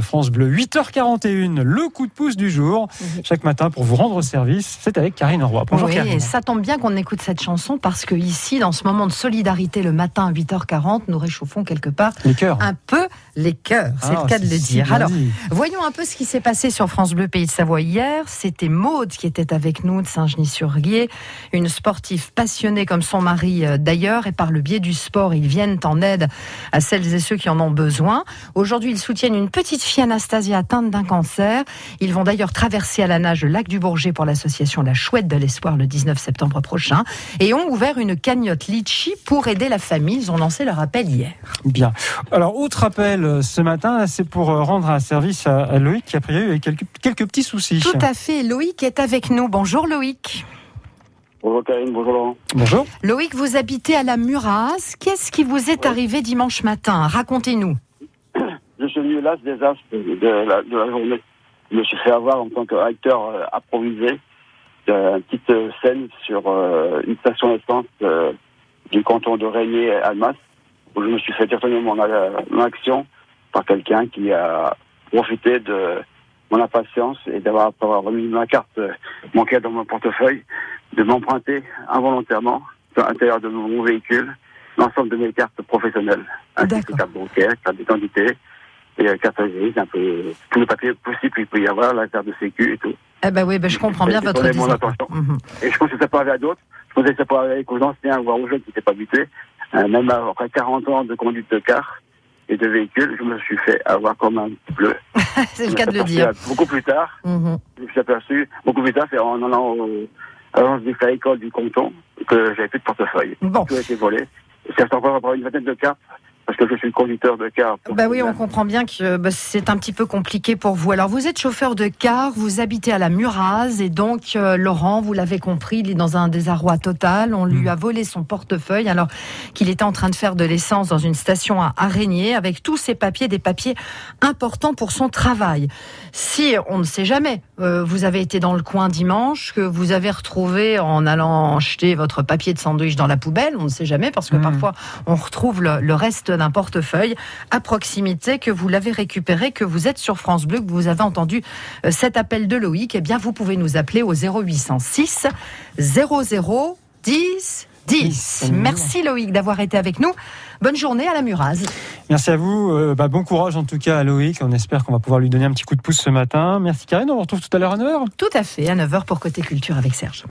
France Bleu, 8h41, le coup de pouce du jour. Chaque matin, pour vous rendre service, c'est avec Karine Roy. Bonjour oui, Karine. Et ça tombe bien qu'on écoute cette chanson parce que ici, dans ce moment de solidarité, le matin à 8h40, nous réchauffons quelque part Les cœurs. un peu les cœurs. C'est Ah, le cas de le dire. Alors, dit. voyons un peu ce qui s'est passé sur France Bleu Pays de Savoie hier. C'était Maude qui était avec nous de Saint-Genis-sur-Guier, une sportive passionnée comme son mari euh, d'ailleurs, et par le biais du sport, ils viennent en aide à celles et ceux qui en ont besoin. Aujourd'hui, ils soutiennent une petite fille Anastasia atteinte d'un cancer. Ils vont d'ailleurs traverser à la nage le lac du Bourget pour l'association La Chouette de l'Espoir le 19 septembre prochain et ont ouvert une cagnotte litchi pour aider la famille. Ils ont lancé leur appel hier. Bien. Alors, autre appel euh, ce matin, c'est pour euh, rendre un service à, Loïc qui a priori eu quelques, quelques petits soucis. Tout à fait. Loïc est avec nous. Bonjour Loïc. Bonjour Karine, bonjour Laurent. Bonjour. Loïc, vous habitez à la Muraz. Qu'est-ce qui vous est arrivé dimanche matin? Racontez-nous. Je suis venu là, ce désastre de la, de la journée. Je me suis fait avoir en tant qu'acteur euh, improvisé d'une petite euh, scène sur euh, une station d'essence euh, du canton de Régnier à Almas, où je me suis fait détourner mon, euh, mon action par quelqu'un qui a profité de mon impatience et d'avoir remis ma carte euh, manquée dans mon portefeuille, de m'emprunter involontairement à l'intérieur de mon véhicule l'ensemble de mes cartes professionnelles, ainsi que carte bancaire, carte d'identité, et euh, carte grise, un peu tous les papiers possibles qu'il peut y avoir, la carte de sécu et tout. Eh ben oui, ben je comprends bien votre désaccord. attention. Mhm. Et je pense que ça peut arriver à d'autres. Je pensais que ça peut arriver aux anciens, voire aux jeunes qui n'étaient pas habitués. Euh, même après 40 ans de conduite de car et de véhicule, je me suis fait avoir comme un bleu. C'est le cas de le dire. Beaucoup plus tard, Mhm. je me suis aperçu, beaucoup plus tard, c'est en allant au- à l'agence du canton que j'avais plus de portefeuille. Bon. Tout a été volé. C'est encore une vingtaine de cartes, parce que je suis conducteur de car. Bah oui, on comprend bien que bah, c'est un petit peu compliqué pour vous. Alors, vous êtes chauffeur de car, vous habitez à la Muraz, et donc euh, Laurent, vous l'avez compris, il est dans un désarroi total. On lui a volé son portefeuille alors qu'il était en train de faire de l'essence dans une station à Araignée avec tous ses papiers, des papiers importants pour son travail. Si on ne sait jamais, euh, vous avez été dans le coin dimanche, que vous avez retrouvé en allant acheter votre papier de sandwich dans la poubelle, on ne sait jamais parce que Mhm. parfois on retrouve le, le reste d'un portefeuille à proximité, que vous l'avez récupéré, que vous êtes sur France Bleu, que vous avez entendu euh, cet appel de Loïc, eh bien vous pouvez nous appeler au 0806 00 10 10. Merci Loïc d'avoir été avec nous. Bonne journée à la Muraz. Merci à vous. Euh, bah, bon courage en tout cas à Loïc. On espère qu'on va pouvoir lui donner un petit coup de pouce ce matin. Merci Karine. On vous retrouve tout à l'heure à 9h. Tout à fait, à 9h pour Côté Culture avec Serge.